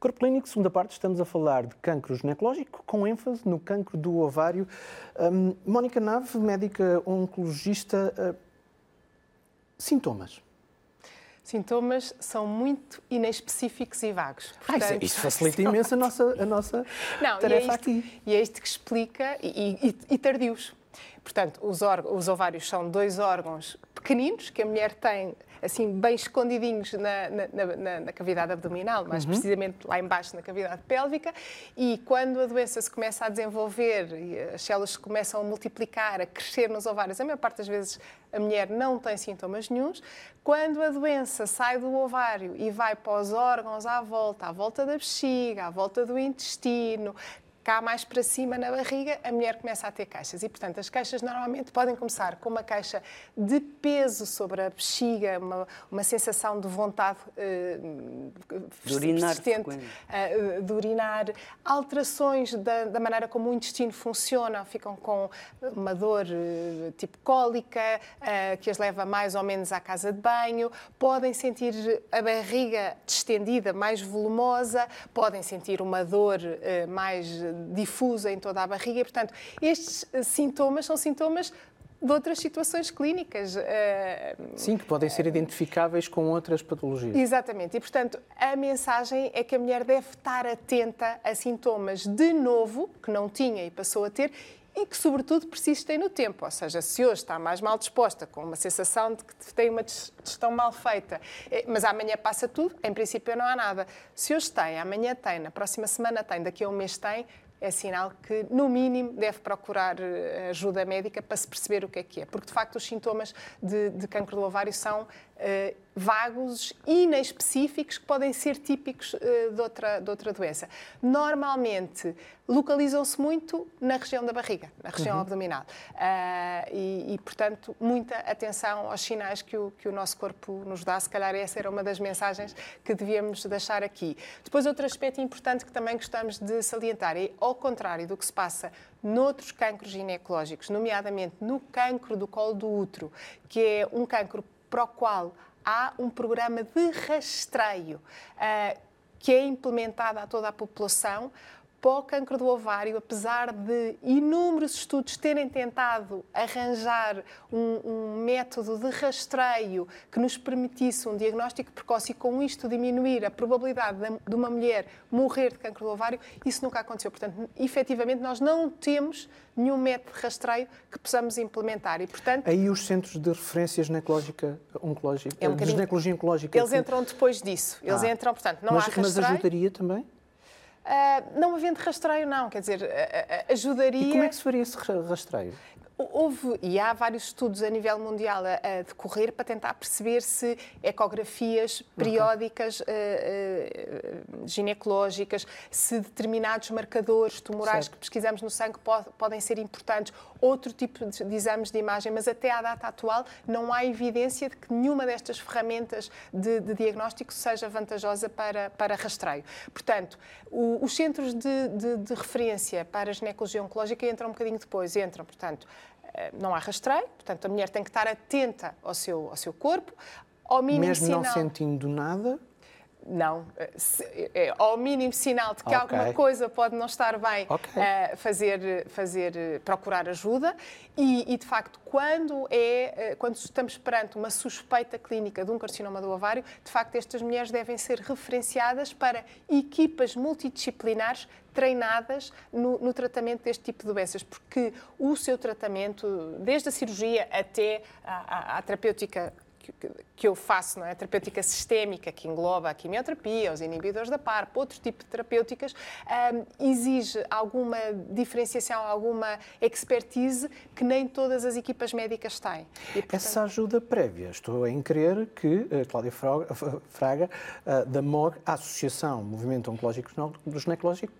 Corpo Clínico, segunda parte, estamos a falar de cancro ginecológico, com ênfase no cancro do ovário. Um, Mónica Nave, médica oncologista, uh, sintomas. Sintomas são muito inespecíficos e vagos. Portanto, ah, isso, isso, facilita imenso a nossa, a nossa Não, tarefa e é isto, aqui. E é isto que explica, e, e, e tardios. Portanto, os, os ovários são dois órgãos pequeninos que a mulher tem assim bem escondidinhos na, na, na, na cavidade abdominal, mais uhum. precisamente lá embaixo na cavidade pélvica, e quando a doença se começa a desenvolver e as células começam a multiplicar, a crescer nos ovários, a maior parte das vezes a mulher não tem sintomas nenhums. Quando a doença sai do ovário e vai para os órgãos à volta, à volta da bexiga, à volta do intestino, cá mais para cima na barriga, a mulher começa a ter queixas. E, portanto, as queixas normalmente podem começar com uma queixa de peso sobre a bexiga, uma, uma sensação de vontade uh, de urinar, uh, de urinar, alterações da, da, maneira como o intestino funciona, ficam com uma dor uh, tipo cólica, que as leva mais ou menos à casa de banho, podem sentir a barriga distendida, mais volumosa, podem sentir uma dor mais difusa em toda a barriga. E, portanto, estes eh, sintomas são sintomas de outras situações clínicas. Eh, Sim, que podem ser identificáveis com outras patologias. Exatamente. E, portanto, a mensagem é que a mulher deve estar atenta a sintomas de novo, que não tinha e passou a ter, e que, sobretudo, persistem no tempo. Ou seja, se hoje está mais mal disposta, com uma sensação de que tem uma digestão mal feita, eh, mas amanhã passa tudo, em princípio não há nada. Se hoje tem, amanhã tem, na próxima semana tem, daqui a um mês tem, é sinal que, no mínimo, deve procurar eh, ajuda médica para se perceber o que é que é. Porque, de facto, os sintomas de, de cancro do ovário são uh, vagos, inespecíficos, que podem ser típicos uh, de, outra, de outra doença. Normalmente, localizam-se muito na região da barriga, na região uhum. abdominal. Uh, e, e, portanto, muita atenção aos sinais que o, que o nosso corpo nos dá. Se calhar essa era uma das mensagens que devíamos deixar aqui. Depois, outro aspecto importante que também gostamos de salientar é, ao contrário do que se passa noutros cancros ginecológicos, nomeadamente no cancro do colo do útero, que é um cancro para o qual há um programa de rastreio uh, que é implementado a toda a população para o cancro do ovário, apesar de inúmeros estudos terem tentado arranjar um, um, método de rastreio que nos permitisse um diagnóstico precoce e com isto diminuir a probabilidade de uma mulher morrer de cancro do ovário, isso nunca aconteceu. Portanto, efetivamente, nós não temos nenhum método de rastreio que possamos implementar. E, portanto, Aí os centros de referência ginecológica, oncológica, é um de ginecologia oncológica... Eles entram depois disso. Eles ah. entram, portanto, não mas, há rastreio... Mas ajudaria também? Uh, não havendo rastreio, não. Quer dizer, ajudaria. E como é que se faria esse rastreio? Houve, e há vários estudos a nível mundial a, a decorrer para tentar perceber se ecografias periódicas okay. uh, uh, ginecológicas, se determinados marcadores tumorais certo. que pesquisamos no sangue pode, podem ser importantes, outro tipo de, de, exames de imagem, mas até à data atual não há evidência de que nenhuma destas ferramentas de, de diagnóstico seja vantajosa para, para rastreio. Portanto, o, os centros de, de, de referência para a ginecologia oncológica entram um bocadinho depois, entram, portanto, eh, não há rastreio, portanto a mulher tem que estar atenta ao seu, ao seu corpo. Ao mínimo Mesmo sinal... não sentindo nada? Não. É, ao mínimo sinal de que okay. alguma coisa pode não estar bem, okay. uh, fazer, fazer, procurar ajuda. E, e, de facto, quando, é, quando estamos perante uma suspeita clínica de um carcinoma do ovário, de facto, estas mulheres devem ser referenciadas para equipas multidisciplinares treinadas no, no, tratamento deste tipo de doenças, porque o seu tratamento, desde a cirurgia até à, à terapêutica que, eu faço, não é? A terapêutica sistémica, que engloba a quimioterapia, os inibidores da PARP, outro tipo de terapêuticas, um, exige alguma diferenciação, alguma expertise que nem todas as equipas médicas têm. E, portanto... Essa ajuda prévia, estou em crer que uh, Cláudia Fraga, uh, da MOG, a Associação Movimento Oncológico Ginecológico,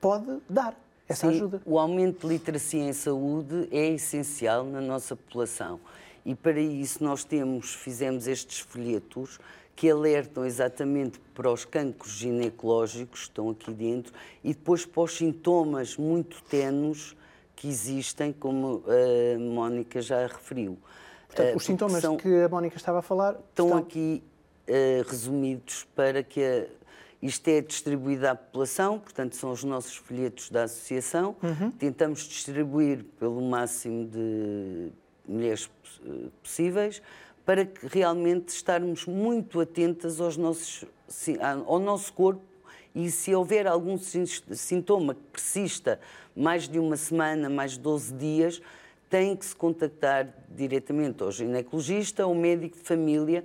pode dar essa Sim, ajuda. O aumento de literacia em saúde é essencial na nossa população e para isso nós temos, fizemos estes folhetos que alertam exatamente para os cancros ginecológicos que estão aqui dentro e depois para os sintomas muito tenos que existem, como a Mónica já referiu. Portanto, os sintomas são, que a Mónica estava a falar estão, estão... aqui uh, resumidos para que a, Isto é distribuído à população, portanto, são os nossos folhetos da associação. Uhum. Tentamos distribuir pelo máximo de mulheres possíveis para que realmente estarmos muito atentas aos nossos, ao nosso corpo. E se houver algum sintoma que persista mais de uma semana, mais de 12 dias, tem que se contactar diretamente ao ginecologista ou médico de família.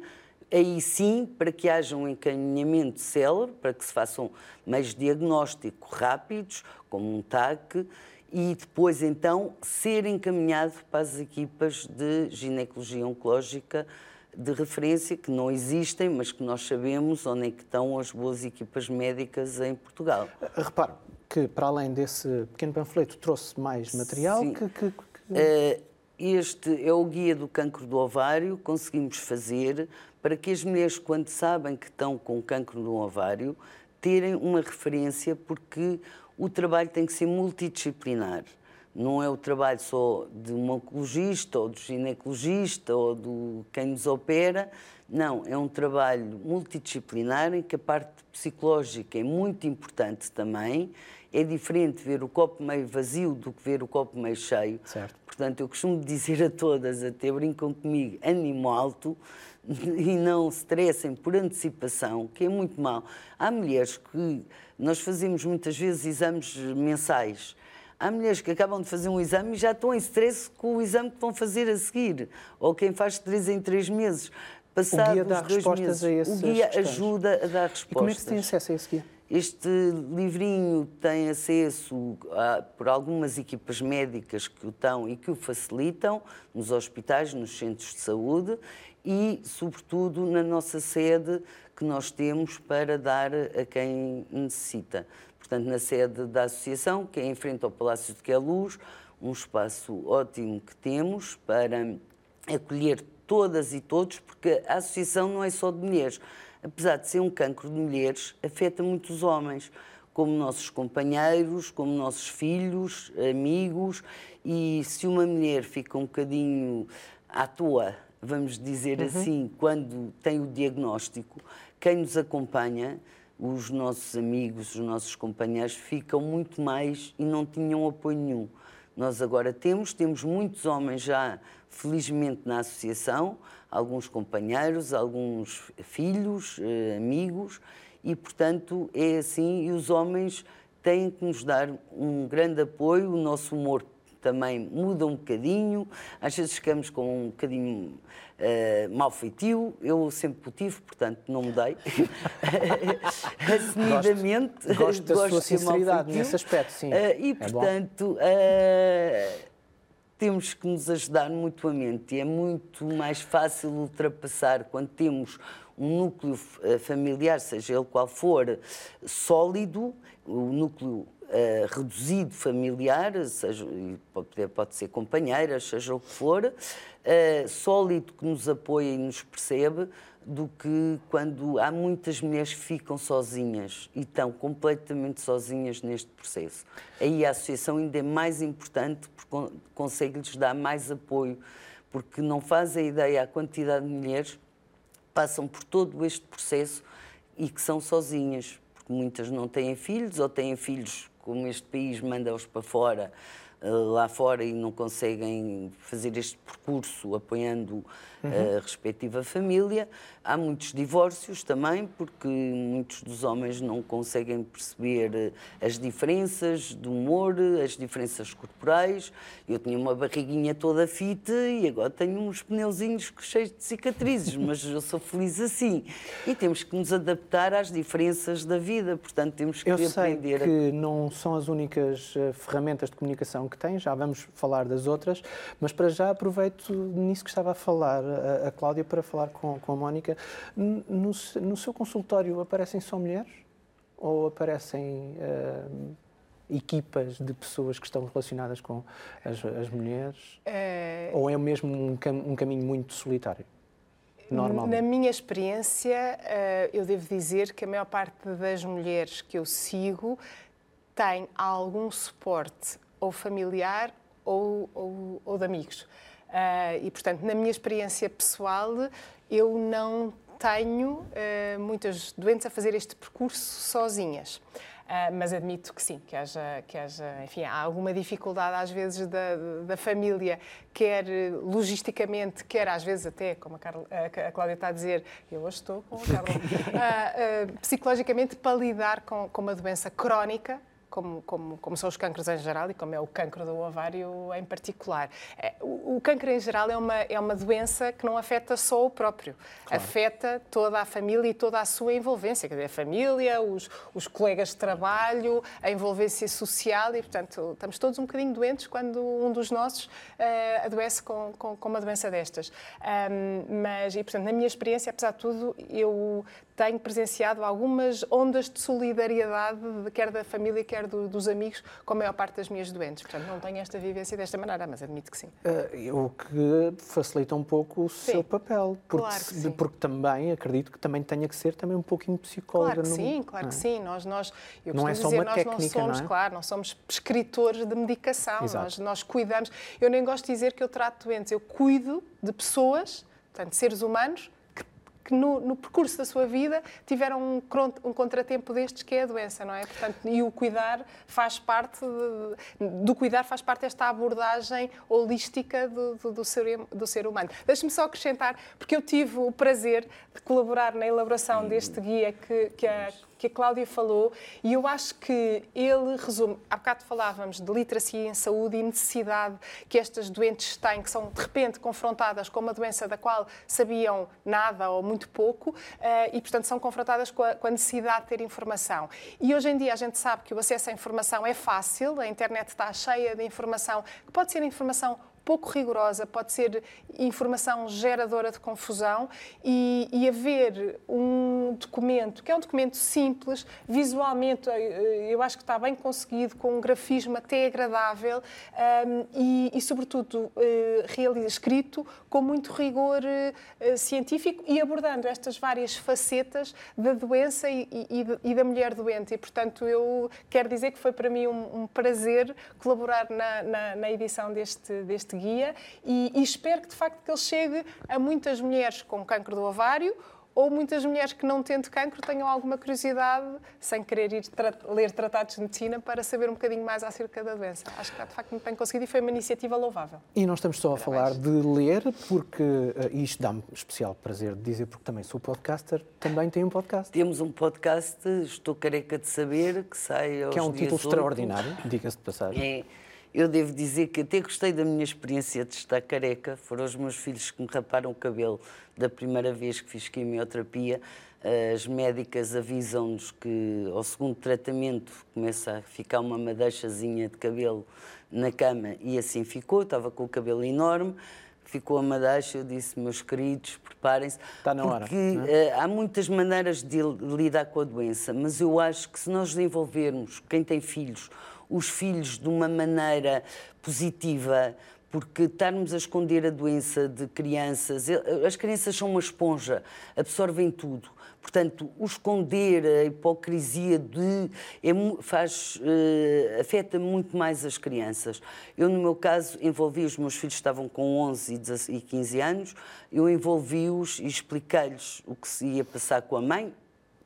Aí sim, para que haja um encaminhamento célebre, para que se façam meios diagnóstico rápidos, como um TAC, e depois então ser encaminhado para as equipas de ginecologia oncológica de referência que não existem, mas que nós sabemos onde é que estão as boas equipas médicas em Portugal. Repare que, para além desse pequeno panfleto, trouxe mais material Sim. que... que, que... Uh, este é o guia do cancro do ovário, conseguimos fazer para que as mulheres, quando sabem que estão com cancro no ovário, terem uma referência, porque o trabalho tem que ser multidisciplinar. Não é o trabalho só de um oncologista ou do ginecologista ou do quem nos opera. Não, é um trabalho multidisciplinar em que a parte psicológica é muito importante também. É diferente ver o copo meio vazio do que ver o copo meio cheio. Certo. Portanto, eu costumo dizer a todas, até brincam comigo, ânimo alto e não se estressem por antecipação, que é muito mal. Há mulheres que nós fazemos muitas vezes exames mensais. Há mulheres que acabam de fazer um exame e já estão em stress com o exame que vão fazer a seguir, ou quem faz três em três meses. Passado o guia dá respostas meses, a O guia ajuda a dar respostas. E como é que se tem acesso a esse guia? Este livrinho tem acesso a, por algumas equipas médicas que o estão e que o facilitam nos hospitais, nos centros de saúde e, sobretudo, na nossa sede que nós temos para dar a quem necessita. Portanto, na sede da associação, que é em frente ao Palácio de Queluz, um espaço ótimo que temos para acolher todas e todos, porque a associação não é só de mulheres apesar de ser um cancro de mulheres, afeta muitos homens, como nossos companheiros, como nossos filhos, amigos, e se uma mulher fica um bocadinho à toa, vamos dizer uhum. assim, quando tem o diagnóstico, quem nos acompanha, os nossos amigos, os nossos companheiros, ficam muito mais e não tinham apoio nenhum. Nós agora temos, temos muitos homens já, felizmente, na associação, alguns companheiros, alguns filhos, eh, amigos, e, portanto, é assim, e os homens têm que nos dar um grande apoio, o nosso humor também muda um bocadinho, às vezes ficamos com um bocadinho uh, mal feitio, eu sempre o tive, portanto não mudei. Assumidamente. Gosto, gosto da gosto sua sinceridade nesse aspecto, sim. Uh, e, é portanto, uh, temos que nos ajudar mutuamente e é muito mais fácil ultrapassar quando temos um núcleo familiar, seja ele qual for, sólido, o núcleo Uh, reduzido familiar, seja, pode, pode ser companheiras, seja o que for, uh, sólido que nos apoia e nos percebe, do que quando há muitas mulheres que ficam sozinhas e estão completamente sozinhas neste processo. Aí a associação ainda é mais importante porque consegue-lhes dar mais apoio, porque não fazem ideia a quantidade de mulheres que passam por todo este processo e que são sozinhas, porque muitas não têm filhos ou têm filhos como este país manda-os para fora, lá fora e não conseguem fazer este percurso apoiando uhum. a respectiva família. Há muitos divórcios também, porque muitos dos homens não conseguem perceber eh, as diferenças do humor, as diferenças corporais. Eu tinha uma barriguinha toda fita e agora tenho uns pneuzinhos cheios de cicatrizes, mas eu sou feliz assim. E temos que nos adaptar às diferenças da vida, portanto temos que eu aprender. Eu sei que a... não são as únicas eh, ferramentas de comunicação que tem, já vamos falar das outras, mas para já aproveito nisso que estava a falar a, a Cláudia para falar com, com a Mónica. No, no, seu consultório aparecem só mulheres? Ou aparecem uh, equipas de pessoas que estão relacionadas com as, as mulheres? É... Ou é mesmo um, cam um caminho muito solitário? Na minha experiência, uh, eu devo dizer que a maior parte das mulheres que eu sigo tem algum suporte ou familiar ou, ou, ou de amigos. Uh, e, portanto, na minha experiência pessoal, eu não tenho uh, muitas doentes a fazer este percurso sozinhas. Uh, mas admito que sim, que haja, que haja enfim, há alguma dificuldade às vezes da, da família, quer logisticamente, quer às vezes até, como a, Carla, a Cláudia está a dizer, eu hoje estou com a Carla, uh, uh, psicologicamente para lidar com, com uma doença crónica como, como, como, são os cânceres em geral e como é o cancro do ovário em particular. É, o, o câncer em geral é uma, é uma doença que não afeta só o próprio, claro. afeta toda a família e toda a sua envolvência, quer dizer, a família, os, os colegas de trabalho, a envolvência social e, portanto, estamos todos um bocadinho doentes quando um dos nossos uh, adoece com, com, com, uma doença destas. Um, mas, e, portanto, na minha experiência, apesar de tudo, eu tenho presenciado algumas ondas de solidariedade, quer da família, quer do, dos amigos, com a maior parte das minhas doentes. Portanto, não tenho esta vivência desta maneira, mas admito que sim. Uh, o que facilita um pouco o sim. seu papel. Porque, claro que sim. porque também, acredito que também tenha que ser também um pouquinho psicóloga. Claro que no, sim, claro é? que sim. Nós, nós, eu não é só dizer, uma nós técnica, não somos, não é? claro, não somos prescritores de medicação. Nós, nós cuidamos. Eu nem gosto de dizer que eu trato doentes, eu cuido de pessoas, portanto, seres humanos, que no, no, percurso da sua vida tiveram um, um, contratempo destes que é a doença, não é? Portanto, e o cuidar faz parte de, do cuidar faz parte desta abordagem holística do, do, do ser, do ser humano. Deixe-me só acrescentar, porque eu tive o prazer de colaborar na elaboração deste guia que, que a que a Cláudia falou, e eu acho que ele resume. Há bocado falávamos de literacia em saúde e necessidade que estas doentes têm, que são de repente confrontadas com uma doença da qual sabiam nada ou muito pouco, eh, e portanto são confrontadas com a, com a necessidade de ter informação. E hoje em dia a gente sabe que o acesso à informação é fácil, a internet está cheia de informação, que pode ser informação pouco rigorosa, pode ser informação geradora de confusão e, e haver um documento que é um documento simples, visualmente eh, eu acho que está bem conseguido, com um grafismo até agradável um, e, e, sobretudo, uh, escrito com muito rigor uh, científico e abordando estas várias facetas da doença e, e, e, da mulher doente. E, portanto, eu quero dizer que foi para mim um, um prazer colaborar na, na, na edição deste, deste guia e, e espero que de facto que ele chegue a muitas mulheres com cancro do ovário ou muitas mulheres que não tendo cancro tenham alguma curiosidade, sem querer ir tra ler tratados de medicina, para saber um bocadinho mais acerca da doença. Acho que de facto muito bem conseguido e foi uma iniciativa louvável. E não estamos só a falar de ler, porque e isto dá-me especial prazer de dizer, porque também sou podcaster, também tenho um podcast. Temos um podcast, Estou Careca de Saber, que sai aos Que é um título 8. extraordinário, diga-se de passagem. É eu devo dizer que até gostei da minha experiência de estar careca. Foram os meus filhos que me raparam o cabelo da primeira vez que fiz quimioterapia. As médicas avisam-nos que ao segundo tratamento começa a ficar uma madeixazinha de cabelo na cama e assim ficou. Estava com o cabelo enorme ficou a madeixa, eu disse, meus queridos, preparem-se. Está na hora. Porque é? uh, há muitas maneiras de lidar com a doença, mas eu acho que se nós desenvolvermos, quem tem filhos, os filhos de uma maneira positiva, porque estarmos a esconder a doença de crianças, as crianças são uma esponja, absorvem tudo. Portanto, o esconder, a hipocrisia de é, faz, uh, afeta muito mais as crianças. Eu, no meu caso, envolvi os meus filhos, estavam com 11 e 15 anos, eu envolvi-os e expliquei-lhes o que se ia passar com a mãe,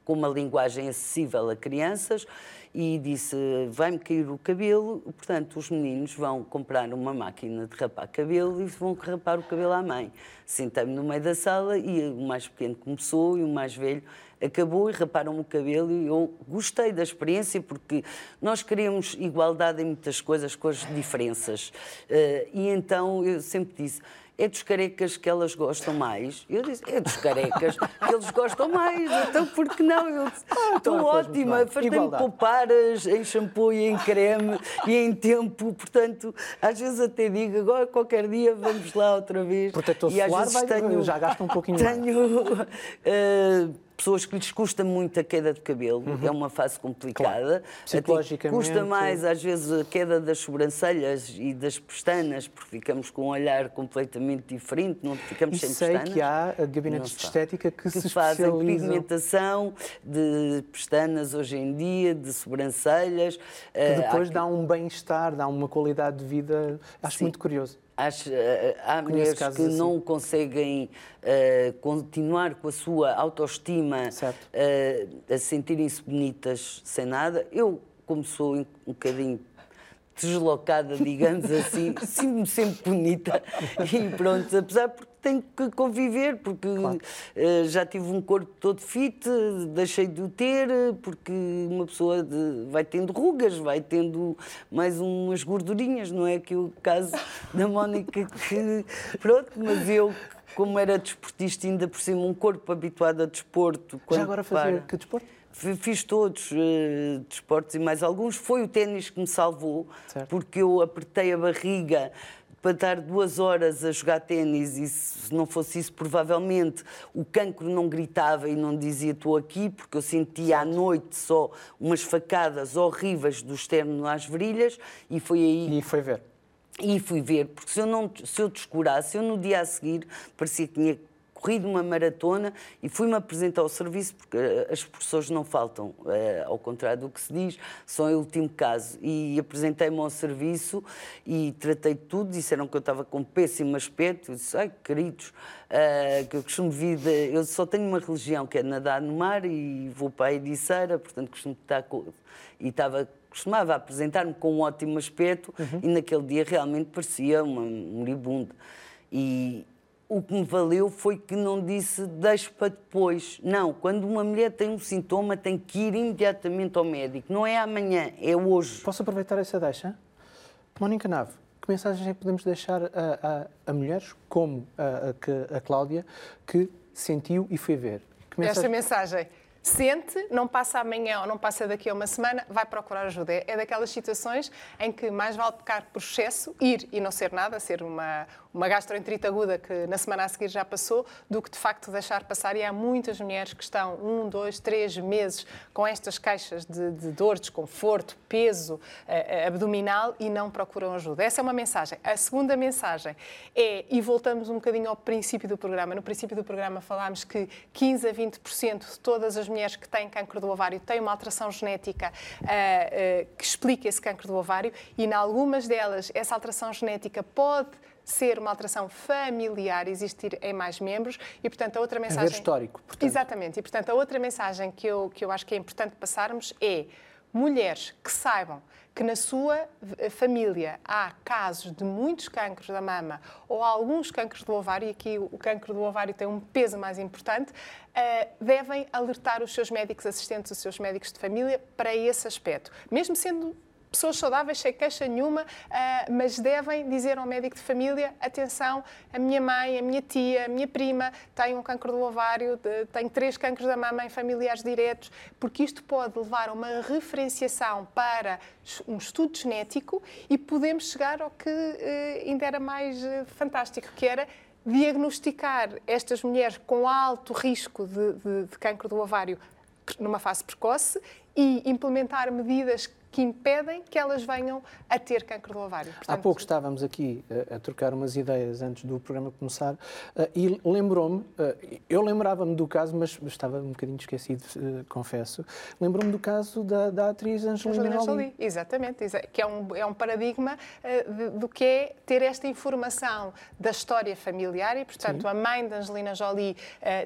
com uma linguagem acessível a crianças e disse: vai-me cair o cabelo, portanto, os meninos vão comprar uma máquina de rapar cabelo e vão rapar o cabelo à mãe. Sentei-me no meio da sala e o mais pequeno começou e o mais velho acabou e raparam o cabelo e eu gostei da experiência porque nós queremos igualdade em muitas coisas com as diferenças. Eh, e então eu sempre disse, é dos carecas que elas gostam mais. Eu disse, é dos carecas que eles gostam mais. Então, por que não? Eu disse, ah, estou ótima, fartei-me poupar em shampoo e em creme e em tempo. Portanto, às vezes até digo, agora qualquer dia vamos lá outra vez. Protetor e às solar vezes vai, tenho, já gasta um pouquinho tenho, mais. Tenho... Uh, pessoas que lhes custa muito a queda de cabelo, uhum. é uma fase complicada. Claro. Psicologicamente. custa mais, às vezes, a queda das sobrancelhas e das pestanas, porque ficamos com um olhar completamente diferente, não ficamos e sem sei pestanas. que há gabinetes de estética que, que se fazem especializam... pigmentação de pestanas hoje em dia, de sobrancelhas. Que depois uh, dá um bem-estar, dá uma qualidade de vida, acho Sim. muito curioso. Acho, eh, há mulheres que assim. não conseguem uh, continuar com a sua autoestima, uh, a sentirem-se bonitas sem nada. Eu, como sou um bocadinho deslocada, digamos assim, sinto-me sempre bonita e pronto, apesar porque tenho que conviver, porque claro. uh, já tive um corpo todo fit, deixei de o ter, porque uma pessoa de, vai tendo rugas, vai tendo mais umas gordurinhas, não é que o caso da Mónica que pronto, mas eu como era desportista ainda por cima um corpo habituado a desporto. Já agora fazer para, que desporto? Fiz todos uh, desportos e mais alguns. Foi o ténis que me salvou, certo. porque eu apertei a barriga para estar duas horas a jogar ténis e se não fosse isso, provavelmente o cancro não gritava e não dizia estou aqui, porque eu sentia à noite só umas facadas horríveis do externo às virilhas e foi aí... E foi ver. E fui ver, porque se eu, não, se eu descurasse, eu no dia a seguir parecia que tinha corrido uma maratona e fui-me apresentar ao serviço, porque eh, as professores não faltam, é, ao contrário do que se diz, são em último caso. E apresentei-me ao serviço e tratei tudo, disseram que eu estava com péssimo aspecto, eu disse, ai, queridos, uh, que eu costumo vir, de, eu só tenho uma religião, que é nadar no mar e vou para a Ericeira, portanto costumo estar com... E estava costumava apresentar-me com um ótimo aspecto uhum. e naquele dia realmente parecia uma moribunda. E, o que me valeu foi que não disse deixe para depois. Não, quando uma mulher tem um sintoma, tem que ir imediatamente ao médico. Não é amanhã, é hoje. Posso aproveitar essa deixa? Mónica Nave, que mensagem é que podemos deixar a, a, a mulheres como a, a, Cláudia, que sentiu e foi ver? Mensagem... Esta mensagem sente, não passa amanhã ou não passa daqui a uma semana, vai procurar ajuda. É daquelas situações em que mais vale pecar por excesso, ir e não ser nada, ser uma, uma gastroenterite aguda que na semana a seguir já passou, do que de facto deixar passar. E há muitas mulheres que estão um, dois, três meses com estas queixas de, de dor, desconforto, peso eh, abdominal e não procuram ajuda. Essa é uma mensagem. A segunda mensagem é, e voltamos um bocadinho ao princípio do programa. No princípio do programa falámos que 15 a 20% de todas as mulheres que têm cancro do ovário têm uma alteração genética uh, uh, que explica esse cancro do ovário e, em algumas delas, essa alteração genética pode ser uma alteração familiar, existir em mais membros e, portanto, a outra mensagem... Haver histórico, portanto. Exatamente. E, portanto, a outra mensagem que eu, que eu acho que é importante passarmos é mulheres que saibam que na sua eh, família há casos de muitos cancros da mama ou alguns cancros do ovário, e aqui o cancro do ovário tem um peso mais importante, eh, devem alertar os seus médicos assistentes, os seus médicos de família para esse aspecto. Mesmo sendo pessoas saudáveis sem queixa nenhuma, ah, mas devem dizer ao médico de família: atenção, a minha mãe, a minha tia, a minha prima tem um cancro do ovário, tem três cancros da mama em familiares diretos, porque isto pode levar a uma referenciação para um estudo genético e podemos chegar ao que eh, ainda era mais eh, fantástico, que era diagnosticar estas mulheres com alto risco de, de, de cancro do ovário numa fase precoce e implementar medidas que impedem que elas venham a ter cancro do ovário. Portanto, Há pouco estávamos aqui a, a, trocar umas ideias antes do programa começar uh, e lembrou-me, uh, eu lembrava-me do caso, mas estava um bocadinho esquecido, confesso, lembrou-me do caso da, da atriz Angelina, Angelina Jolie. Jolie. Exatamente, que é um, é um paradigma do que é ter esta informação da história familiar e, portanto, Sim. a mãe da Angelina Jolie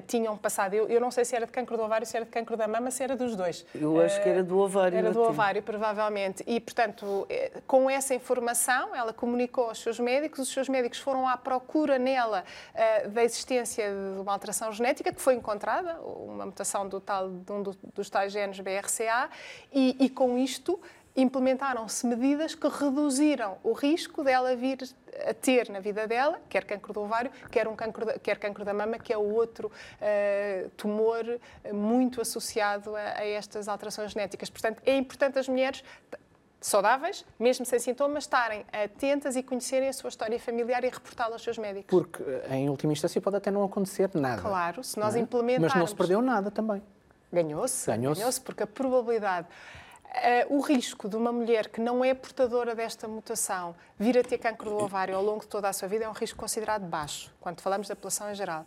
tinha um passado, eu, eu, não sei se era de cancro do ovário, se era de cancro da mama, se era dos dois. Eu acho que era do ovário. Era do ovário, provavelmente provavelmente. E, portanto, eh, com essa informação, ela comunicou aos seus médicos, os seus médicos foram à procura nela uh, da existência de uma alteração genética que foi encontrada, uma mutação do tal, de um dos tais genes BRCA, e, e com isto implementaram-se medidas que reduziram o risco dela vir a ter na vida dela, quer cancro do ovário, quer, um cancro, da, quer cancro da mama, que é o outro uh, tumor muito associado a, a, estas alterações genéticas. Portanto, é importante as mulheres saudáveis, mesmo sem sintomas, estarem atentas e conhecerem a sua história familiar e reportá-la aos seus médicos. Porque, em última instância, pode até não acontecer nada. Claro, se nós é? implementarmos... Mas não se perdeu nada também. Ganhou-se. Ganhou-se. Ganhou porque a probabilidade o risco de uma mulher que não é portadora desta mutação vir a ter cancro do ovário ao longo de toda a sua vida é um risco considerado baixo, quando falamos da população em geral.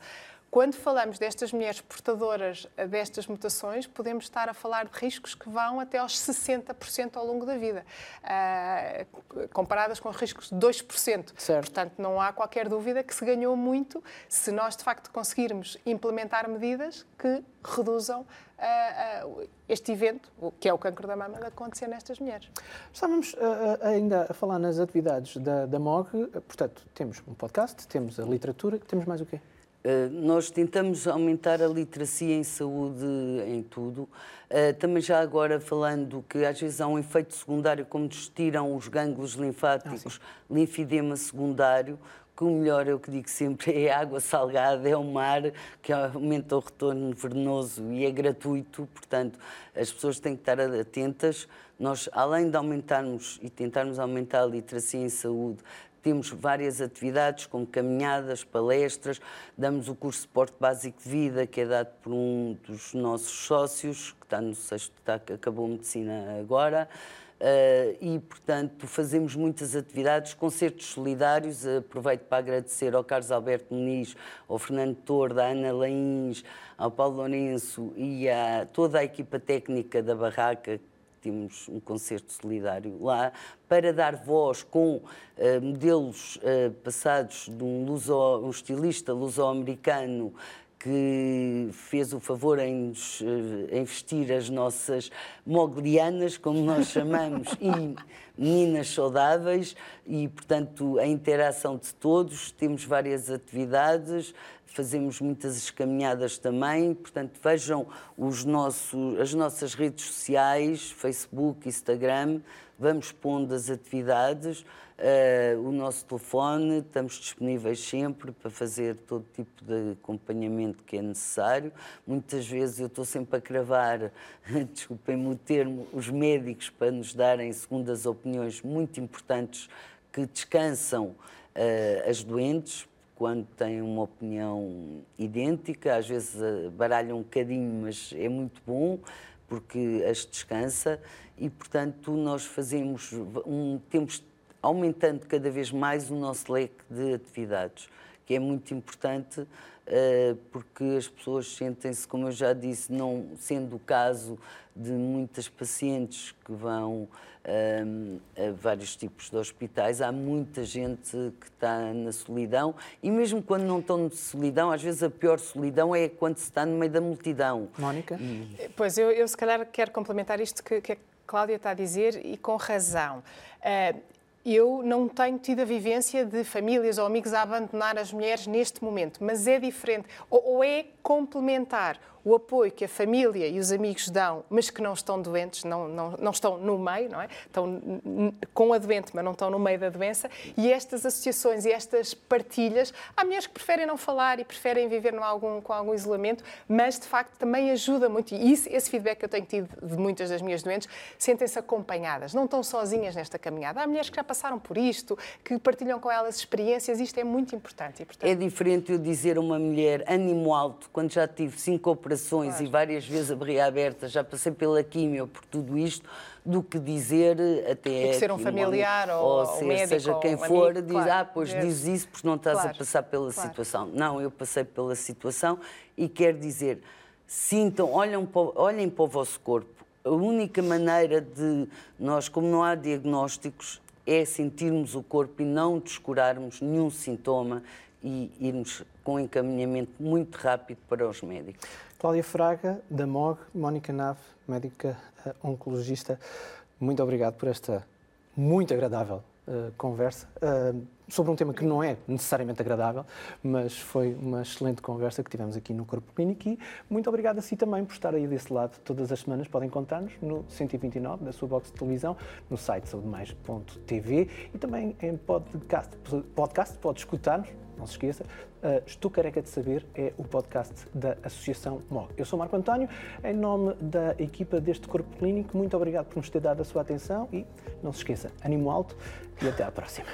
Quando falamos destas mulheres portadoras destas mutações, podemos estar a falar de riscos que vão até aos 60% ao longo da vida, uh, comparadas com riscos de 2%. Certo. Portanto, não há qualquer dúvida que se ganhou muito se nós, de facto, conseguirmos implementar medidas que reduzam uh, uh, este evento, que é o cancro da mama, de acontecer nestas mulheres. Estávamos ainda a falar nas atividades da, da MOG, portanto, temos um podcast, temos a literatura, temos mais o quê? Uh, nós tentamos aumentar a literacia em saúde em tudo. Uh, também já agora falando que às vezes há um efeito secundário, como nos tiram os gânglios linfáticos, ah, linfidema secundário, que o melhor é o que digo sempre, é a água salgada, é o mar, que aumenta o retorno vernoso e é gratuito, portanto, as pessoas têm que estar atentas. Nós, além de aumentarmos e tentarmos aumentar a literacia em saúde, temos várias atividades, como caminhadas, palestras, damos o curso de Porte Básico de Vida, que é dado por um dos nossos sócios, que está no sexto, está, acabou medicina agora. Uh, e, portanto, fazemos muitas atividades, concertos solidários. Aproveito para agradecer ao Carlos Alberto Muniz, ao Fernando Torda, à Ana Lains, ao Paulo Lourenço e a toda a equipa técnica da Barraca, temos um concerto solidário lá, para dar voz com uh, modelos uh, passados de um, luso, um estilista luso-americano que fez o favor em, uh, em vestir as nossas moglianas, como nós chamamos, e meninas saudáveis, e, portanto, a interação de todos. Temos várias atividades, fazemos muitas caminhadas também, portanto vejam os nossos, as nossas redes sociais, Facebook, Instagram, vamos pondo as atividades, uh, o nosso telefone, estamos disponíveis sempre para fazer todo tipo de acompanhamento que é necessário. Muitas vezes eu estou sempre a cravar, desculpem-me o termo, os médicos para nos darem segundas opiniões muito importantes que descansam uh, as doentes, quando têm uma opinião idêntica, às vezes eh, baralham um bocadinho, mas é muito bom porque as descansa. E, portanto, nós fazemos um temos aumentando cada vez mais o nosso leque de atividades, que é muito importante eh, porque as pessoas sentem-se, como eu já disse, não sendo o caso de muitas pacientes que vão um, a vários tipos de hospitais, há muita gente que está na solidão e mesmo quando não estão na solidão, às vezes a pior solidão é quando se está no meio da multidão. Mónica? E... Pois, eu, eu se calhar quero complementar isto que, que a Cláudia está a dizer e com razão. Uh, eu não tenho tido a vivência de famílias ou amigos a abandonar as mulheres neste momento, mas é diferente, ou, ou é complementar o apoio que a família e os amigos dão, mas que não estão doentes, não, não, não estão no meio, não é? Estão com a doente, mas não estão no meio da doença. E estas associações e estas partilhas, há mulheres que preferem não falar e preferem viver no algum, com algum isolamento, mas de facto também ajuda muito. E isso, esse feedback que eu tenho tido de muitas das minhas doentes, sentem-se acompanhadas, não estão sozinhas nesta caminhada. Há mulheres que já passaram por isto, que partilham com elas experiências, isto é muito importante. E, portanto... É diferente eu dizer a uma mulher ânimo alto, quando já tive cinco operações claro. e várias vezes a barriga aberta, já passei pela químio por tudo isto, do que dizer até. que ser um familiar ou, ou ser, médico, seja quem um for, amigo, diz, claro, ah, pois ver. diz isso porque não estás claro, a passar pela situação. Não, eu passei pela situação e quero dizer, sintam, olhem para, olhem para o vosso corpo. A única maneira de nós, como não há diagnósticos, é sentirmos o corpo e não descurarmos nenhum sintoma e irmos com encaminhamento muito rápido para os médicos. Cláudia Fraga, da MOG, Mónica Nave, médica uh, oncologista, muito obrigado por esta muito agradável uh, conversa uh, sobre um tema que não é necessariamente agradável, mas foi uma excelente conversa que tivemos aqui no Corpo Clínico e muito obrigado a si também por estar aí desse lado todas as semanas. Podem encontrar-nos no 129 da sua box de televisão, no site saudemais.tv e também em podcast. Podcast pode escutar-nos não se esqueça, uh, Estou Careca de Saber é o podcast da Associação MOG. Eu sou Marco António, em nome da equipa deste Corpo Clínico, muito obrigado por nos ter dado a sua atenção e não se esqueça, animo alto e até à próxima.